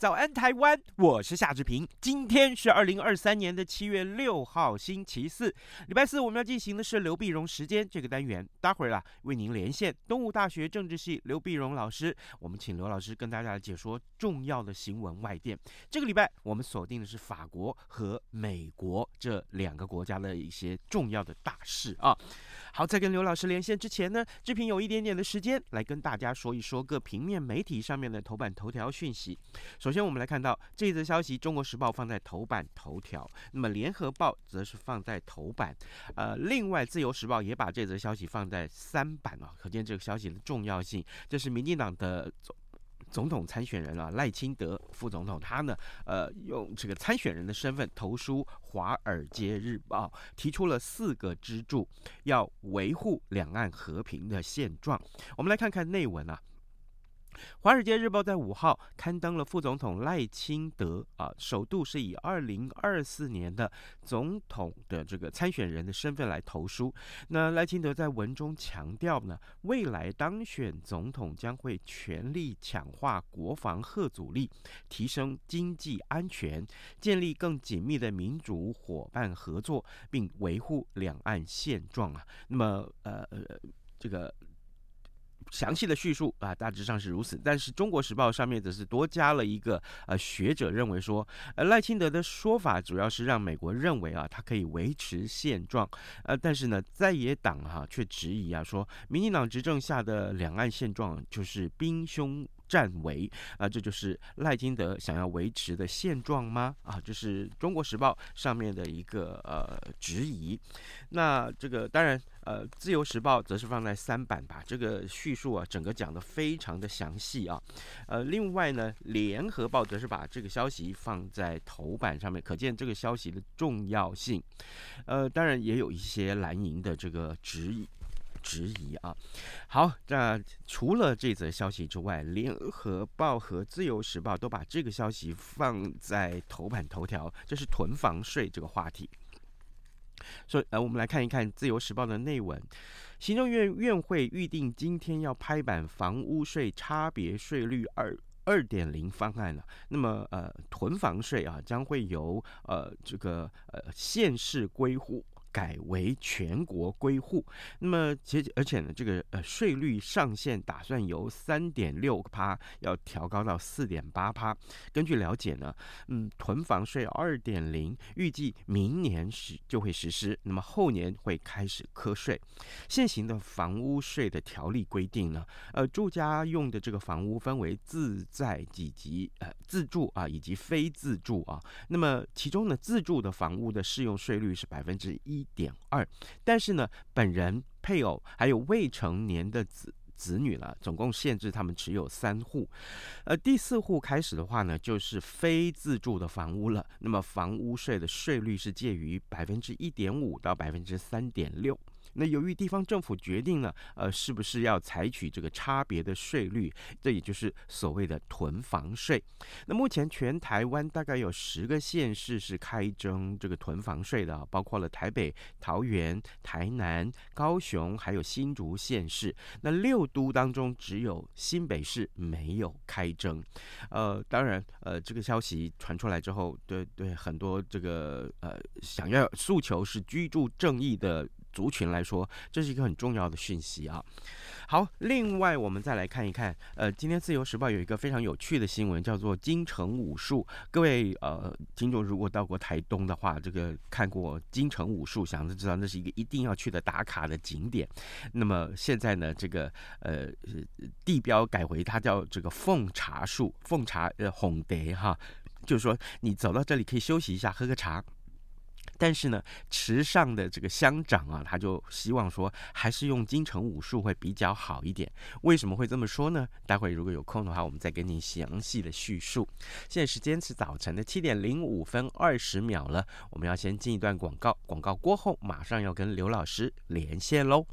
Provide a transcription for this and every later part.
早安，台湾！我是夏志平。今天是二零二三年的七月六号，星期四，礼拜四。我们要进行的是刘碧荣时间这个单元。待会儿啊，为您连线东吴大学政治系刘碧荣老师。我们请刘老师跟大家来解说重要的新闻外电。这个礼拜我们锁定的是法国和美国这两个国家的一些重要的大事啊。好，在跟刘老师连线之前呢，志平有一点点的时间来跟大家说一说各平面媒体上面的头版头条讯息。首先，我们来看到这则消息，《中国时报》放在头版头条，那么《联合报》则是放在头版，呃，另外《自由时报》也把这则消息放在三版啊，可见这个消息的重要性。这是民进党的总统参选人啊，赖清德副总统，他呢，呃，用这个参选人的身份投书《华尔街日报》，提出了四个支柱，要维护两岸和平的现状。我们来看看内文啊。《华尔街日报》在五号刊登了副总统赖清德啊，首度是以二零二四年的总统的这个参选人的身份来投书。那赖清德在文中强调呢，未来当选总统将会全力强化国防和阻力，提升经济安全，建立更紧密的民主伙伴合作，并维护两岸现状啊。那么，呃呃，这个。详细的叙述啊，大致上是如此。但是《中国时报》上面则是多加了一个呃，学者认为说，呃，赖清德的说法主要是让美国认为啊，他可以维持现状。呃，但是呢，在野党哈却质疑啊，说民进党执政下的两岸现状就是兵凶战危啊，这就是赖清德想要维持的现状吗？啊，这是《中国时报》上面的一个呃质疑。那这个当然。呃，《自由时报》则是放在三版，把这个叙述啊，整个讲得非常的详细啊。呃，另外呢，《联合报》则是把这个消息放在头版上面，可见这个消息的重要性。呃，当然也有一些蓝营的这个质疑，质疑啊。好，那除了这则消息之外，《联合报》和《自由时报》都把这个消息放在头版头条，这是囤房税这个话题。所以，呃，我们来看一看《自由时报》的内文。行政院院会预定今天要拍板房屋税差别税率二二点零方案了。那么，呃，囤房税啊，将会由呃这个呃县市归户。改为全国归户，那么其实而且呢，这个呃税率上限打算由三点六趴要调高到四点八趴。根据了解呢，嗯，囤房税二点零预计明年实就会实施，那么后年会开始课税。现行的房屋税的条例规定呢，呃，住家用的这个房屋分为自在以及呃自住啊以及非自住啊，那么其中呢，自住的房屋的适用税率是百分之一。一点二，但是呢，本人、配偶还有未成年的子子女了，总共限制他们持有三户。呃，第四户开始的话呢，就是非自住的房屋了。那么房屋税的税率是介于百分之一点五到百分之三点六。那由于地方政府决定了，呃，是不是要采取这个差别的税率，这也就是所谓的囤房税。那目前全台湾大概有十个县市是开征这个囤房税的，包括了台北、桃园、台南、高雄，还有新竹县市。那六都当中只有新北市没有开征。呃，当然，呃，这个消息传出来之后，对对，很多这个呃想要诉求是居住正义的。族群来说，这是一个很重要的讯息啊。好，另外我们再来看一看，呃，今天自由时报有一个非常有趣的新闻，叫做金城武术。各位呃听众如果到过台东的话，这个看过金城武术，想就知道那是一个一定要去的打卡的景点。那么现在呢，这个呃地标改为它叫这个奉茶树，奉茶呃红蝶哈，就是说你走到这里可以休息一下，喝个茶。但是呢，池上的这个乡长啊，他就希望说，还是用京城武术会比较好一点。为什么会这么说呢？待会如果有空的话，我们再跟您详细的叙述。现在时间是早晨的七点零五分二十秒了，我们要先进一段广告，广告过后马上要跟刘老师连线喽。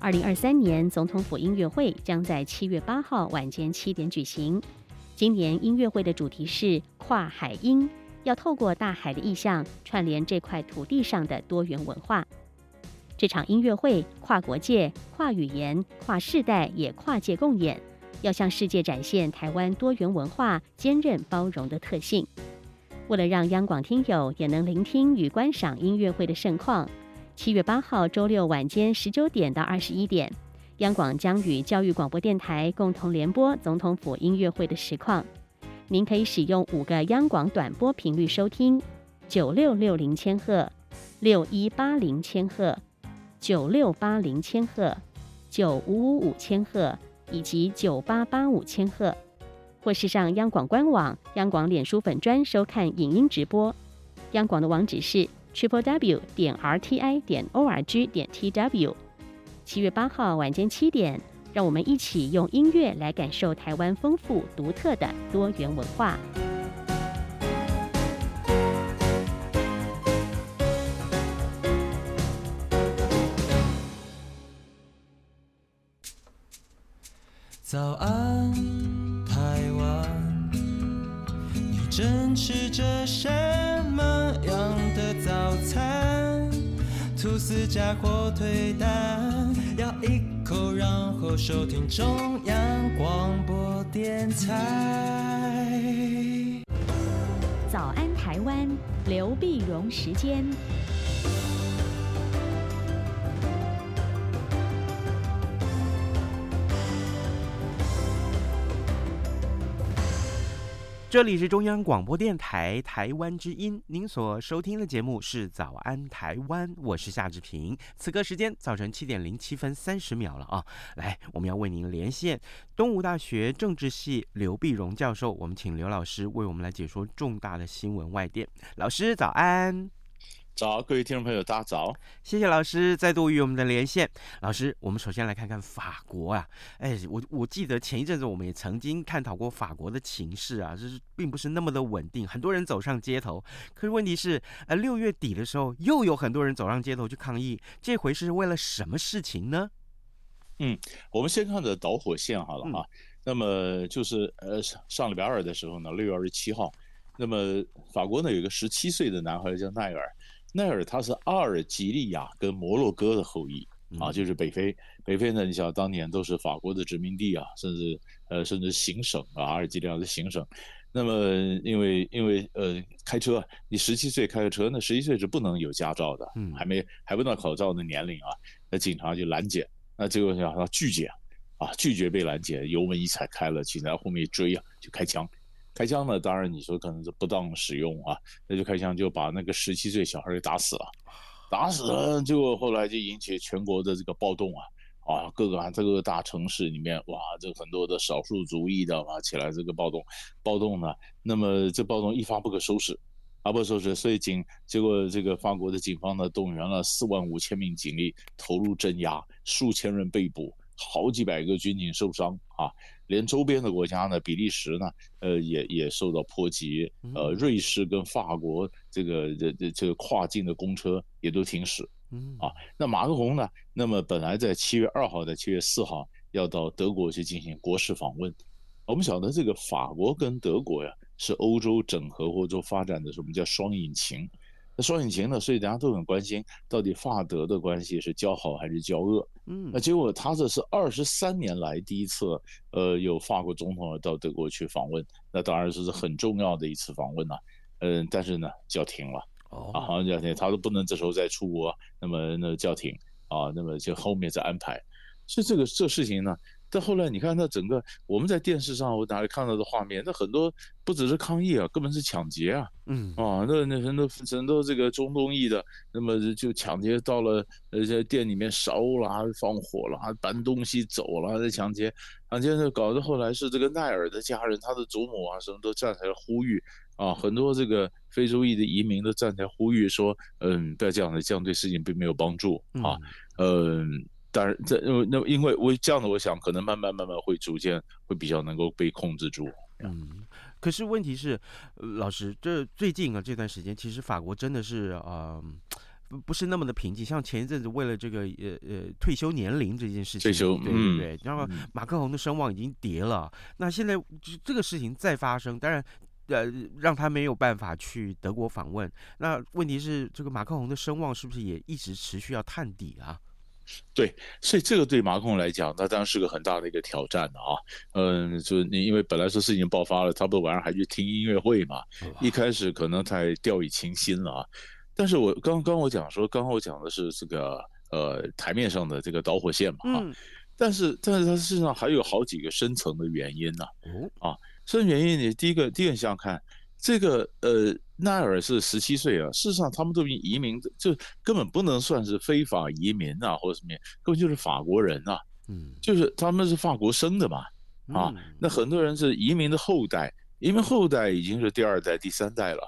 二零二三年总统府音乐会将在七月八号晚间七点举行。今年音乐会的主题是跨海音，要透过大海的意象串联这块土地上的多元文化。这场音乐会跨国界、跨语言、跨世代，也跨界共演，要向世界展现台湾多元文化坚韧包容的特性。为了让央广听友也能聆听与观赏音乐会的盛况，七月八号周六晚间十九点到二十一点。央广将与教育广播电台共同联播总统府音乐会的实况，您可以使用五个央广短波频率收听：九六六零千赫、六一八零千赫、九六八零千赫、九五五五千赫以及九八八五千赫，或是上央广官网、央广脸书粉专收看影音直播。央广的网址是 triple w 点 r t i 点 o r g 点 t w。七月八号晚间七点，让我们一起用音乐来感受台湾丰富独特的多元文化。吐司加火腿蛋，咬一口，然后收听中央广播电台。早安，台湾，刘碧荣时间。这里是中央广播电台台湾之音，您所收听的节目是《早安台湾》，我是夏志平。此刻时间早晨七点零七分三十秒了啊！来，我们要为您连线东吴大学政治系刘碧荣教授，我们请刘老师为我们来解说重大的新闻外电。老师早安。早，各位听众朋友，大家早！谢谢老师再度与我们的连线。老师，我们首先来看看法国啊，哎，我我记得前一阵子我们也曾经探讨过法国的情势啊，就是并不是那么的稳定，很多人走上街头。可是问题是，呃，六月底的时候又有很多人走上街头去抗议，这回是为了什么事情呢？嗯，我们先看的导火线好了啊。嗯、那么就是呃上上礼拜二的时候呢，六月二十七号，那么法国呢有一个十七岁的男孩叫奈尔。奈尔他是阿尔及利亚跟摩洛哥的后裔啊，就是北非。北非呢，你想当年都是法国的殖民地啊，甚至呃甚至行省啊，阿尔及利亚的行省。那么因为因为呃开车，你十七岁开个车，那十七岁是不能有驾照的，嗯，还没还不到考照的年龄啊，那警察就拦截，那结果想他拒绝啊，拒绝被拦截，油门一踩开了，警察后面一追啊，就开枪。开枪呢？当然你说可能是不当使用啊，那就开枪就把那个十七岁小孩给打死了，打死了，结果后来就引起全国的这个暴动啊，啊，各个啊这个大城市里面哇，这很多的少数族裔的啊起来这个暴动，暴动呢，那么这暴动一发不可收拾，啊不收拾，所以警结果这个法国的警方呢动员了四万五千名警力投入镇压，数千人被捕，好几百个军警受伤啊。连周边的国家呢，比利时呢，呃，也也受到波及，呃，瑞士跟法国这个这这这个跨境的公车也都停驶，嗯。啊，那马克宏呢，那么本来在七月二号、在七月四号要到德国去进行国事访问，我们晓得这个法国跟德国呀是欧洲整合或者发展的什么叫双引擎。那双引擎呢，所以大家都很关心，到底法德的关系是交好还是交恶？嗯，那结果他这是二十三年来第一次，呃，有法国总统到德国去访问，那当然是很重要的一次访问了，嗯，但是呢，叫停了，哦，啊，好像叫停，他都不能这时候再出国，那么那叫停啊，那么就后面再安排，所以这个这事情呢，但后来你看，那整个我们在电视上我哪里看到的画面，那很多不只是抗议啊，根本是抢劫啊，嗯。啊，那那很多很多这个中东裔的，那么就抢劫到了呃在店里面烧啦、放火啦、搬东西走了，在抢劫，抢劫就搞得后来是这个奈尔的家人，他的祖母啊什么都站起来呼吁。啊，很多这个非洲裔的移民都站起来呼吁说，嗯，不要这样的，这样对事情并没有帮助啊，嗯。当然，这那因为我这样的，我想可能慢慢慢慢会逐渐会比较能够被控制住。嗯，可是问题是，老师，这最近啊这段时间，其实法国真的是啊，不、呃、不是那么的平静。像前一阵子为了这个呃呃退休年龄这件事情，退休，对对对，然后马克宏的声望已经跌了。嗯、那现在这个事情再发生，当然呃让他没有办法去德国访问。那问题是，这个马克宏的声望是不是也一直持续要探底啊？对，所以这个对马克宏来讲，那当然是个很大的一个挑战啊。嗯，就是你因为本来说事情爆发了，差不多晚上还去听音乐会嘛，一开始可能太掉以轻心了啊。但是我刚刚我讲说，刚刚我讲的是这个呃台面上的这个导火线嘛，啊，但是但是它事实上还有好几个深层的原因呢。啊，深层原因你第一个第一个你想想看。这个呃，奈尔是十七岁啊。事实上，他们都已经移民，就根本不能算是非法移民啊，或者什么，根本就是法国人啊。嗯，就是他们是法国生的嘛。啊，那很多人是移民的后代，移民后代已经是第二代、第三代了。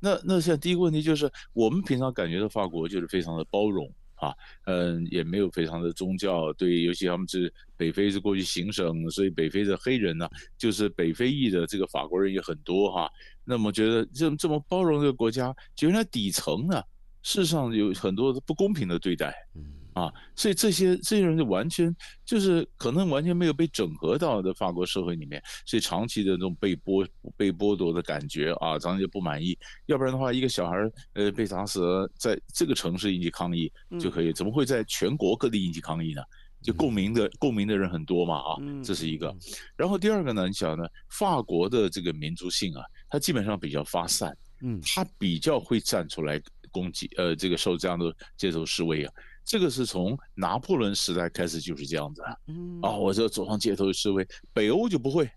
那那现在第一个问题就是，我们平常感觉到法国就是非常的包容。啊，嗯，也没有非常的宗教，对，尤其他们是北非是过去行省，所以北非的黑人呢，就是北非裔的这个法国人也很多哈。那么觉得这这么包容这个国家，原来底层呢，事实上有很多不公平的对待。嗯。啊，所以这些这些人就完全就是可能完全没有被整合到的法国社会里面，所以长期的这种被剥被剥夺的感觉啊，长期就不满意。要不然的话，一个小孩呃被打死了，在这个城市引起抗议就可以，怎么会在全国各地引起抗议呢？就共鸣的共鸣的人很多嘛啊，这是一个。然后第二个呢，你想呢，法国的这个民族性啊，它基本上比较发散，嗯，它比较会站出来攻击呃这个受这样的街头示威啊。这个是从拿破仑时代开始就是这样子啊，啊，我就走上街头示威，北欧就不会，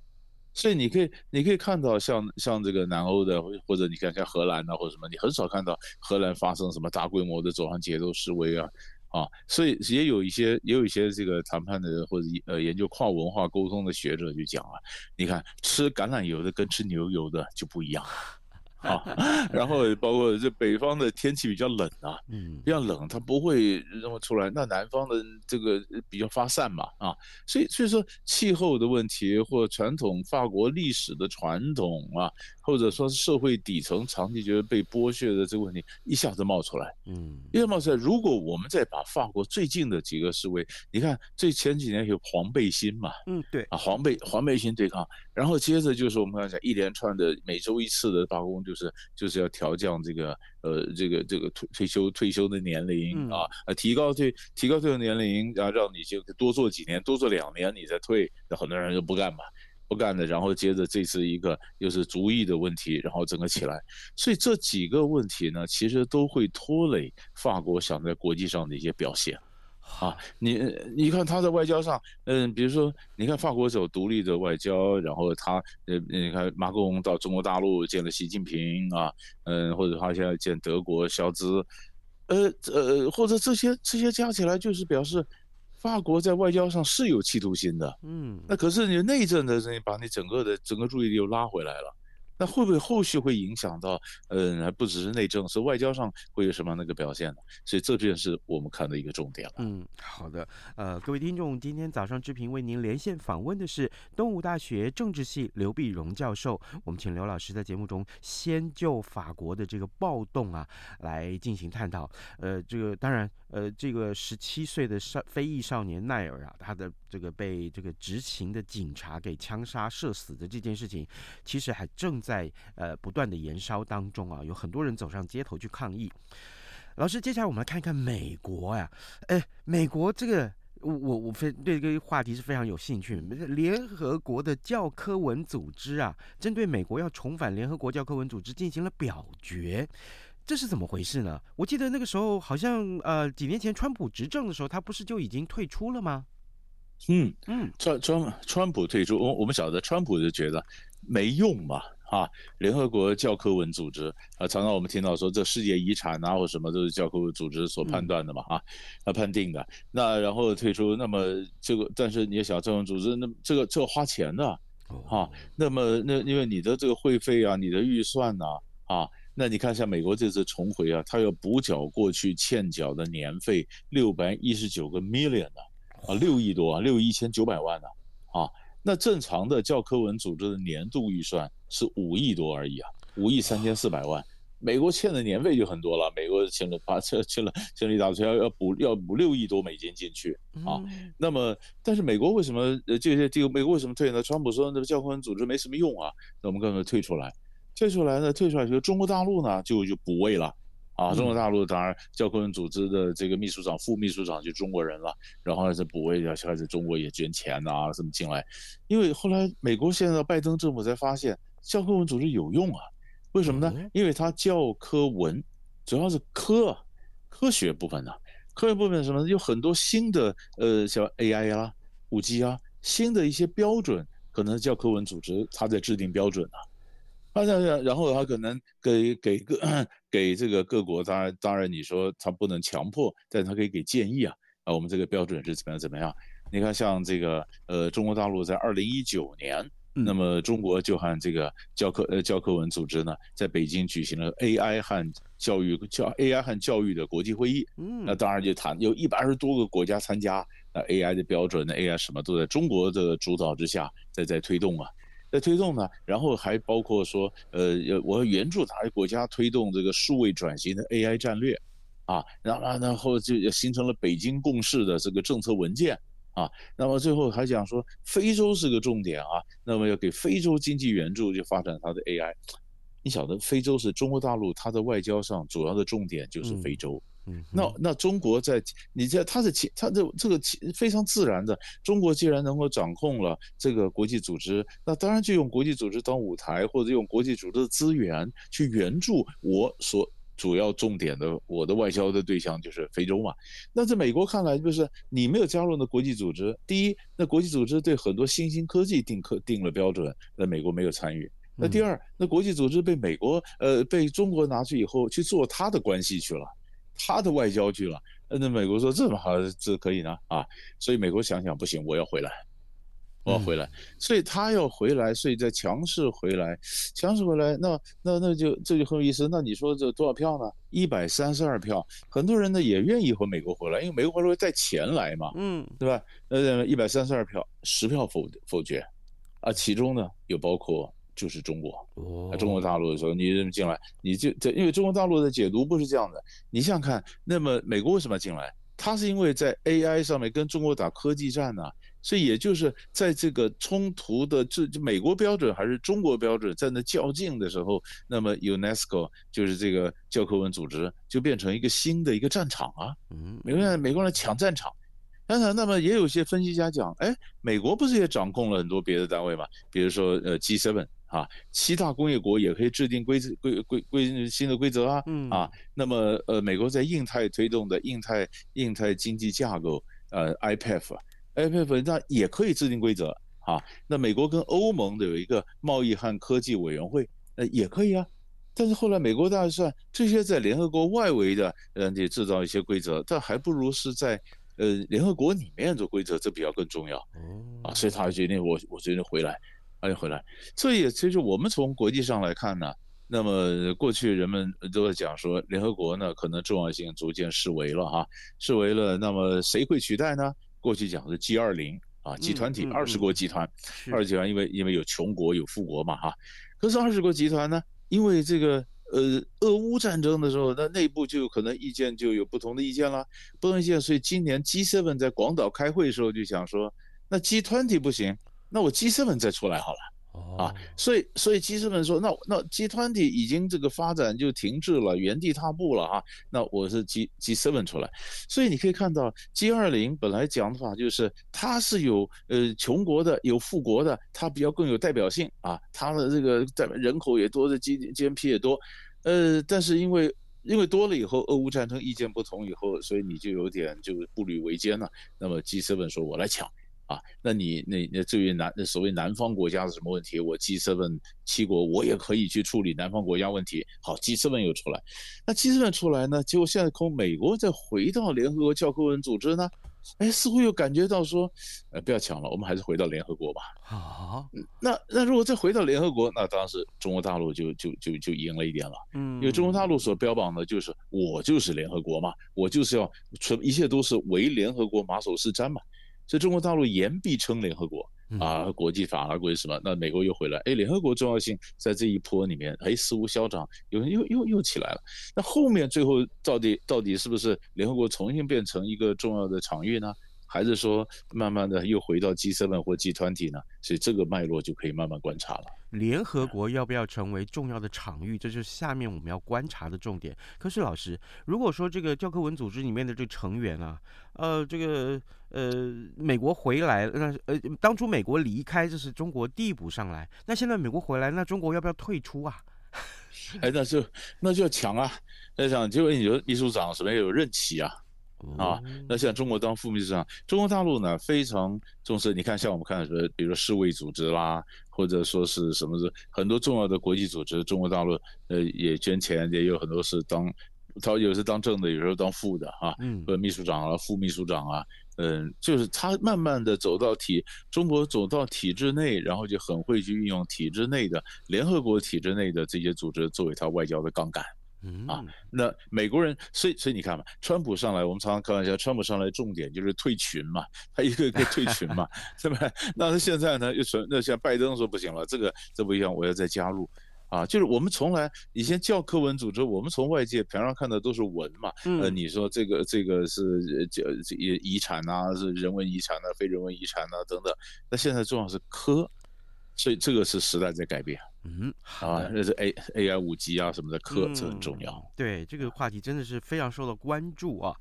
所以你可以你可以看到像像这个南欧的或者你看像荷兰啊或者什么，你很少看到荷兰发生什么大规模的走上街头示威啊，啊，所以也有一些也有一些这个谈判的或者呃研究跨文化沟通的学者就讲啊，你看吃橄榄油的跟吃牛油的就不一样。啊，然后包括这北方的天气比较冷啊，嗯，比较冷，它不会那么出来。那南方的这个比较发散嘛，啊，所以所以说气候的问题或传统法国历史的传统啊，或者说是社会底层长期觉得被剥削的这个问题一下子冒出来，嗯，一下冒出来。如果我们再把法国最近的几个示威，你看最前几年有黄背心嘛，嗯，对，啊，黄背黄背心对抗，然后接着就是我们刚才讲一连串的每周一次的罢工。就是就是要调降这个呃这个这个退退休退休的年龄啊，呃提高退提高退休年龄，然后让你就多做几年，多做两年你再退，那很多人就不干嘛，不不干的，然后接着这次一个又是族裔的问题，然后整个起来，所以这几个问题呢，其实都会拖累法国想在国际上的一些表现。啊，你你看他在外交上，嗯，比如说，你看法国走独立的外交，然后他，呃，你看马克龙到中国大陆见了习近平啊，嗯，或者他现在见德国肖兹，呃呃，或者这些这些加起来就是表示，法国在外交上是有企图心的，嗯，那可是你内政的人把你整个的整个注意力又拉回来了。那会不会后续会影响到，嗯，还不只是内政，是外交上会有什么样的一个表现呢？所以这便是我们看的一个重点了。嗯，好的，呃，各位听众，今天早上志平为您连线访问的是东吴大学政治系刘必荣教授。我们请刘老师在节目中先就法国的这个暴动啊来进行探讨。呃，这个当然，呃，这个十七岁的少非裔少年奈尔啊，他的这个被这个执勤的警察给枪杀射死的这件事情，其实还正在呃不断的燃烧当中啊，有很多人走上街头去抗议。老师，接下来我们来看看美国呀，哎，美国这个我我我非对这个话题是非常有兴趣。联合国的教科文组织啊，针对美国要重返联合国教科文组织进行了表决，这是怎么回事呢？我记得那个时候好像呃几年前川普执政的时候，他不是就已经退出了吗？嗯嗯，川川川普退出，我我们晓得川普就觉得没用嘛。啊，联合国教科文组织啊，常常我们听到说这世界遗产啊或什么都是教科文组织所判断的嘛，啊，他判定的。那然后退出，那么这个，但是你也想教科文组织，那这个这个花钱的，啊，那么那因为你的这个会费啊，你的预算呐，啊，那你看像美国这次重回啊，他要补缴过去欠缴的年费六百一十九个 million 呢，啊，六亿多啊，六亿一千九百万呢，啊。那正常的教科文组织的年度预算是五亿多而已啊，五亿三千四百万。美国欠的年费就很多了，美国欠了八欠欠了欠了一大堆，要要补要补六亿多美金进去啊。那么，但是美国为什么呃这些这个美国为什么退呢？川普说那个教科文组织没什么用啊，那我们刚刚退出来，退出来呢，退出来就中国大陆呢就就补位了。啊，中国大陆当然教科文组织的这个秘书长、副秘书长就中国人了，然后呢，这补位要开始中国也捐钱呐、啊，什么进来，因为后来美国现在拜登政府才发现教科文组织有用啊，为什么呢？因为它教科文主要是科科学部分的、啊，科学部分什么有很多新的呃，像 AI 啊、五 G 啊，新的一些标准，可能教科文组织它在制定标准啊。他这样，然后他可能给给各 给这个各国，当然当然你说他不能强迫，但是他可以给建议啊啊，我们这个标准是怎么样怎么样？你看像这个呃中国大陆在二零一九年，那么中国就和这个教科呃教科文组织呢，在北京举行了 AI 和教育教 AI 和教育的国际会议，嗯，那当然就谈有一百二十多个国家参加，那 AI 的标准，那 AI 什么都在中国的主导之下在在推动啊。在推动呢，然后还包括说，呃，我要援助他的国家推动这个数位转型的 AI 战略，啊，然后然后就形成了北京共识的这个政策文件，啊，那么最后还讲说非洲是个重点啊，那么要给非洲经济援助，就发展它的 AI。你晓得非洲是中国大陆它的外交上主要的重点就是非洲。嗯那那中国在你在它是其它的这个非常自然的，中国既然能够掌控了这个国际组织，那当然就用国际组织当舞台，或者用国际组织的资源去援助我所主要重点的我的外交的对象就是非洲嘛。那在美国看来，就是你没有加入那国际组织，第一，那国际组织对很多新兴科技定科定了标准，那美国没有参与。那第二，那国际组织被美国呃被中国拿去以后去做他的关系去了。他的外交去了，那美国说这么好，这可以呢啊，所以美国想想不行，我要回来，我要回来，所以他要回来，所以再强势回来，强势回来，那那那就这就很有意思。那你说这多少票呢？一百三十二票，很多人呢也愿意和美国回来，因为美国回来会带钱来嘛，嗯，对吧？呃，一百三十二票，十票否否决，啊，其中呢又包括。就是中国，哦中国大陆的时候，你这么进来，你就这，因为中国大陆的解读不是这样的。你想想看，那么美国为什么要进来？他是因为在 AI 上面跟中国打科技战呢、啊，所以也就是在这个冲突的这美国标准还是中国标准在那较劲的时候，那么 UNESCO 就是这个教科文组织就变成一个新的一个战场啊。嗯，美国人美国人抢战场。当然，那么也有些分析家讲，哎，美国不是也掌控了很多别的单位吗？比如说呃 G7。啊，七大工业国也可以制定规则、规规规新的规则啊。嗯啊，那么呃，美国在印太推动的印太印太经济架构，呃，IPEF，IPEF 那也可以制定规则啊。那美国跟欧盟的有一个贸易和科技委员会，呃，也可以啊。但是后来美国大算这些在联合国外围的，呃，你制造一些规则，但还不如是在呃联合国里面做规则，这比较更重要。啊，所以他决定我我决定回来。欢迎回来，所以其实我们从国际上来看呢，那么过去人们都在讲说，联合国呢可能重要性逐渐式微了哈，式微了。那么谁会取代呢？过去讲的 G 二零啊，集团体二十国集团，二十集团因为因为有穷国有富国嘛哈，可是二十国集团呢，因为这个呃俄乌战争的时候，那内部就有可能意见就有不同的意见了，不同意见，所以今年 G7 在广岛开会的时候就想说，那集团体不行。那我 G7 再出来好了，啊，所以所以 G7 说，那那集团体已经这个发展就停滞了，原地踏步了啊，那我是 G G7 出来，所以你可以看到 G20 本来讲的话就是它是有呃穷国的有富国的，它比较更有代表性啊，它的这个代人口也多，的 G GNP 也多，呃，但是因为因为多了以后，俄乌战争意见不同以后，所以你就有点就步履维艰了。那么 G7 说我来抢。啊，那你那那至于南那所谓南方国家是什么问题，我 G7 七国我也可以去处理南方国家问题。好，G7 又出来，那 G7 出来呢，结果现在从美国再回到联合国教科文组织呢，哎，似乎又感觉到说，呃，不要抢了，我们还是回到联合国吧。啊，那那如果再回到联合国，那当时中国大陆就就就就赢了一点了。嗯，因为中国大陆所标榜的就是我就是联合国嘛，我就是要全一切都是唯联合国马首是瞻嘛。所以中国大陆言必称联合国啊，国际法啊，国际什么？那美国又回来，哎，联合国重要性在这一波里面，哎，似乎消长，又又又又起来了。那后面最后到底到底是不是联合国重新变成一个重要的场域呢？还是说慢慢的又回到 G7 或 G20 呢？所以这个脉络就可以慢慢观察了。联合国要不要成为重要的场域，这就是下面我们要观察的重点。可是老师，如果说这个教科文组织里面的这个成员啊，呃，这个呃，美国回来，那呃，当初美国离开，这是中国递补上来，那现在美国回来，那中国要不要退出啊？哎，那就那就要抢啊！那想结果你说，秘书长什么有任期啊？啊，那像中国当副秘书长，中国大陆呢非常重视。你看，像我们看什么，比如说世卫组织啦，或者说是什么是很多重要的国际组织，中国大陆呃也捐钱，也有很多是当，他有时当正的，有时候当副的啊，或者秘书长啊、副秘书长啊，嗯，就是他慢慢的走到体，中国走到体制内，然后就很会去运用体制内的联合国体制内的这些组织作为他外交的杠杆。嗯啊，那美国人，所以所以你看嘛，川普上来，我们常常开玩笑，川普上来重点就是退群嘛，他一个一个退群嘛，是吧？那他现在呢，又说那像拜登说不行了，这个这不一样，我要再加入，啊，就是我们从来以前教科文组织，我们从外界平常看的都是文嘛，呃，你说这个这个是叫遗遗产啊，是人文遗产啊，非人文遗产啊等等，那现在重要是科，所以这个是时代在改变。嗯，啊，那是 A A I 五 G 啊什么的课，这很重要。嗯。对，这个话题真的是非常受到关注啊。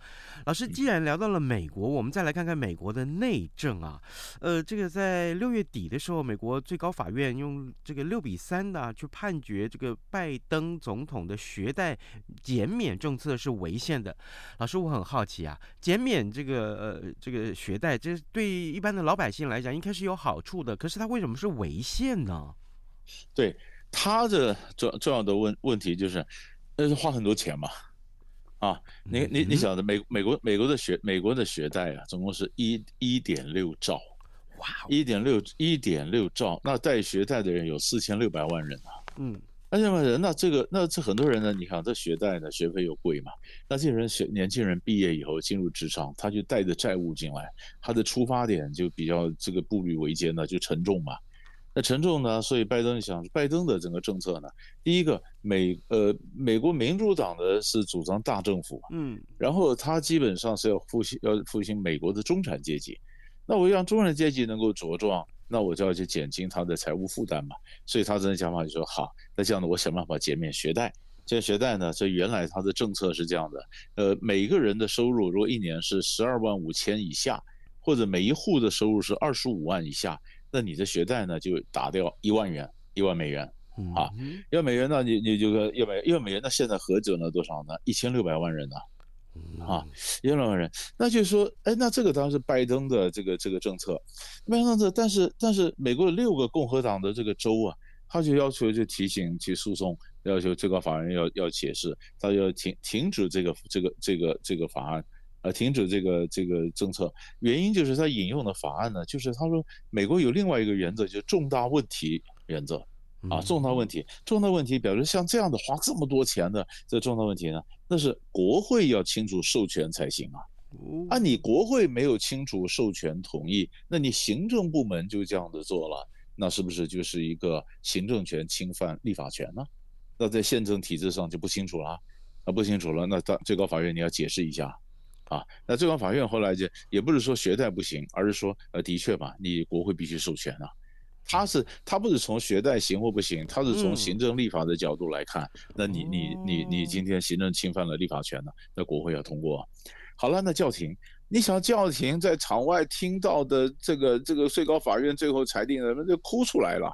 老师，既然聊到了美国，我们再来看看美国的内政啊。呃，这个在六月底的时候，美国最高法院用这个六比三的去判决这个拜登总统的学贷减免政策是违宪的。老师，我很好奇啊，减免这个呃这个学贷，这对一般的老百姓来讲应该是有好处的，可是它为什么是违宪呢？对他的重重要的问问题就是，那是花很多钱嘛，啊，你你你晓得美美国美国的学美国的学贷啊，总共是一一点六兆，哇，一点六一点六兆，那贷学贷的人有四千六百万人啊，嗯，那这么人，那这个那这很多人呢，你看这学贷呢，学费又贵嘛，那这些人学年轻人毕业以后进入职场，他就带着债务进来，他的出发点就比较这个步履维艰呢，就沉重嘛。那沉重呢？所以拜登想，拜登的整个政策呢，第一个美呃美国民主党的是主张大政府，嗯，然后他基本上是要复兴要复兴美国的中产阶级，那我要让中产阶级能够茁壮，那我就要去减轻他的财务负担嘛。所以他这种想法就说好，那这样呢，我想办法减免学贷。这学贷呢，这原来他的政策是这样的，呃，每一个人的收入如果一年是十二万五千以下，或者每一户的收入是二十五万以下。那你的学贷呢，就打掉一万元，一万美元，啊，一万美元呢，你你就个一百一万美元，那现在何者呢？多少呢？一千六百万人呢，啊，一千六百万人，那就是说，哎，那这个当然是拜登的这个这个政策，拜登的，但是但是美国的六个共和党的这个州啊，他就要求就提醒去诉讼，要求最高法院要要解释，他就要停停止这个这个这个这个法案。呃，停止这个这个政策，原因就是他引用的法案呢，就是他说美国有另外一个原则，就是重大问题原则啊，重大问题，重大问题表示像这样的花这么多钱的这重大问题呢，那是国会要清楚授权才行啊，啊，你国会没有清楚授权同意，那你行政部门就这样子做了，那是不是就是一个行政权侵犯立法权呢？那在宪政体制上就不清楚了，啊，不清楚了，那到最高法院你要解释一下。啊，那最高法院后来就也不是说学贷不行，而是说，呃，的确吧，你国会必须授权啊。他是他不是从学贷行或不行，他是从行政立法的角度来看。嗯、那你你你你今天行政侵犯了立法权呢？那国会要通过。好了，那叫停。你想叫停，在场外听到的这个这个最高法院最后裁定的，那就哭出来了。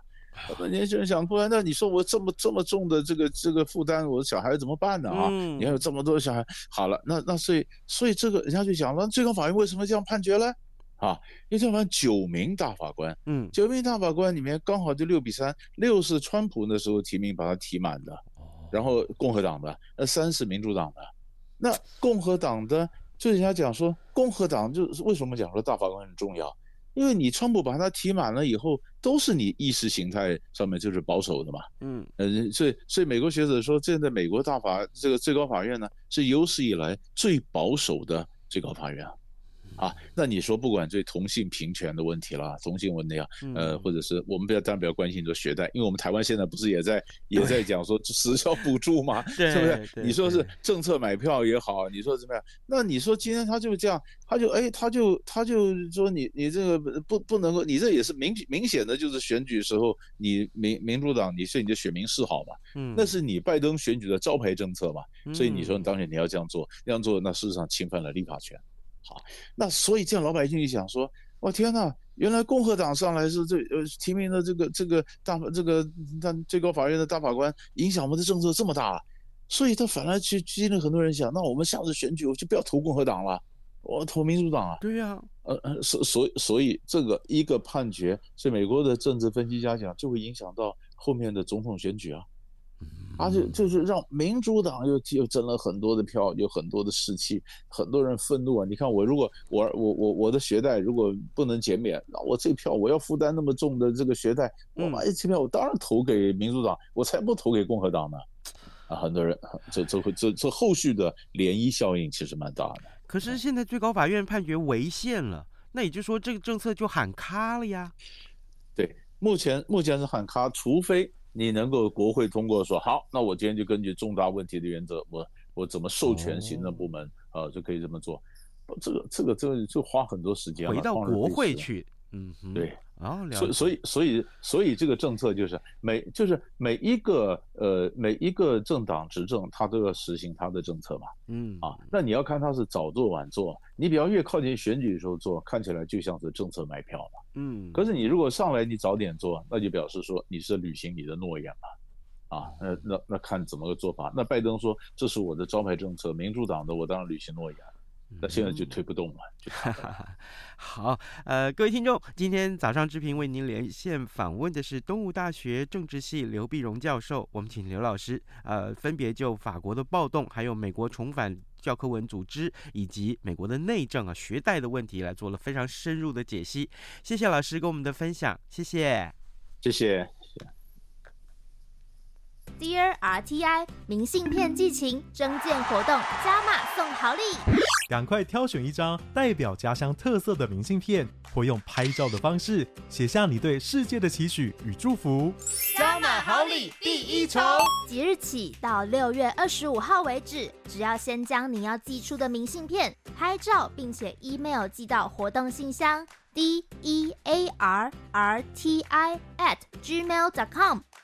那年轻人想，不然那你说我这么这么重的这个这个负担，我的小孩怎么办呢？啊，你还有这么多小孩，好了，那那所以所以这个人家就讲了，最高法院为什么这样判决呢？啊，因为这样九名大法官，嗯，九名大法官里面刚好就六比三，六是川普那时候提名把他提满的，然后共和党的，那三是民主党的，那共和党的就人家讲说，共和党就是为什么讲说大法官很重要？因为你川普把他提满了以后，都是你意识形态上面就是保守的嘛，嗯，呃，所以所以美国学者说，现在美国大法这个最高法院呢，是有史以来最保守的最高法院啊。啊，那你说不管对同性平权的问题啦，同性问题啊，呃，或者是我们不要当然比较关心说学贷，因为我们台湾现在不是也在也在讲说时效补助吗？是不是？你说是政策买票也好，你说怎么样？那你说今天他就这样，他就哎，他就他就说你你这个不不能够，你这也是明明显的就是选举时候你民民主党你是你的选民示好嘛？嗯，那是你拜登选举的招牌政策嘛？所以你说你当选你要这样做，这样做那事实上侵犯了立法权。好，那所以这样老百姓就想说，我天哪，原来共和党上来是这呃提名的这个这个大这个他最高法院的大法官，影响我们的政策这么大，所以他反而去激励很多人想，那我们下次选举我就不要投共和党了，我投民主党啊。对呀，呃呃，所所以所以这个一个判决，所以美国的政治分析家讲，就会影响到后面的总统选举啊。而且就是让民主党又又争了很多的票，有很多的士气，很多人愤怒啊！你看我如果我我我我的学贷如果不能减免，那我这票我要负担那么重的这个学贷，我买这票我当然投给民主党，我才不投给共和党呢！啊，很多人这这会这这后续的涟漪效应其实蛮大的。可是现在最高法院判决违宪了，那也就是说这个政策就喊卡了呀？对，目前目前是喊卡，除非。你能够国会通过说好，那我今天就根据重大问题的原则，我我怎么授权行政部门啊就可以这么做，这个这个这个就花很多时间了，回到国会去，嗯，对。啊，所以所以所以所以这个政策就是每就是每一个呃每一个政党执政，他都要实行他的政策嘛。嗯啊，那你要看他是早做晚做，你比方越靠近选举的时候做，看起来就像是政策买票嘛。嗯，可是你如果上来你早点做，那就表示说你是履行你的诺言嘛。啊，那那那看怎么个做法。那拜登说这是我的招牌政策，民主党的我当然履行诺言。那现在就推不动了。好，呃，各位听众，今天早上之平为您连线访问的是东吴大学政治系刘碧荣教授，我们请刘老师，呃，分别就法国的暴动，还有美国重返教科文组织，以及美国的内政啊，学贷的问题，来做了非常深入的解析。谢谢老师给我们的分享，谢谢，谢谢。Dear RTI，明信片寄情征件活动加码送好礼。赶快挑选一张代表家乡特色的明信片，或用拍照的方式写下你对世界的期许与祝福。加码好礼第一重，即日起到六月二十五号为止，只要先将你要寄出的明信片拍照，并且 email 寄到活动信箱 d e a r r t i at gmail dot com，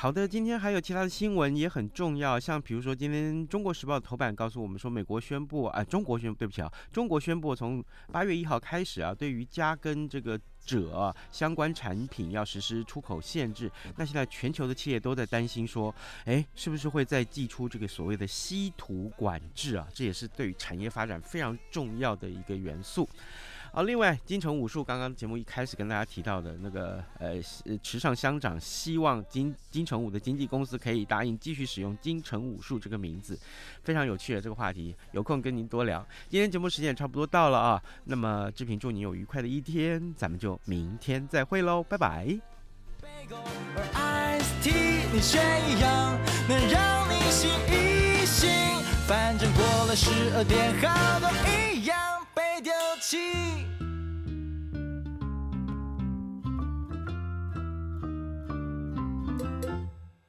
好的，今天还有其他的新闻也很重要，像比如说今天《中国时报》的头版告诉我们说，美国宣布啊，中国宣布，对不起啊，中国宣布从八月一号开始啊，对于镓跟这个者相关产品要实施出口限制。那现在全球的企业都在担心说，哎，是不是会再祭出这个所谓的稀土管制啊？这也是对于产业发展非常重要的一个元素。好，另外，金城武术刚刚节目一开始跟大家提到的那个呃，池上乡长希望金金城武的经纪公司可以答应继续使用金城武术这个名字，非常有趣的这个话题，有空跟您多聊。今天节目时间也差不多到了啊，那么志平祝你有愉快的一天，咱们就明天再会喽，拜拜。而 ICT 你却一样能让你醒一醒，反正过了十二点，好多一丢弃。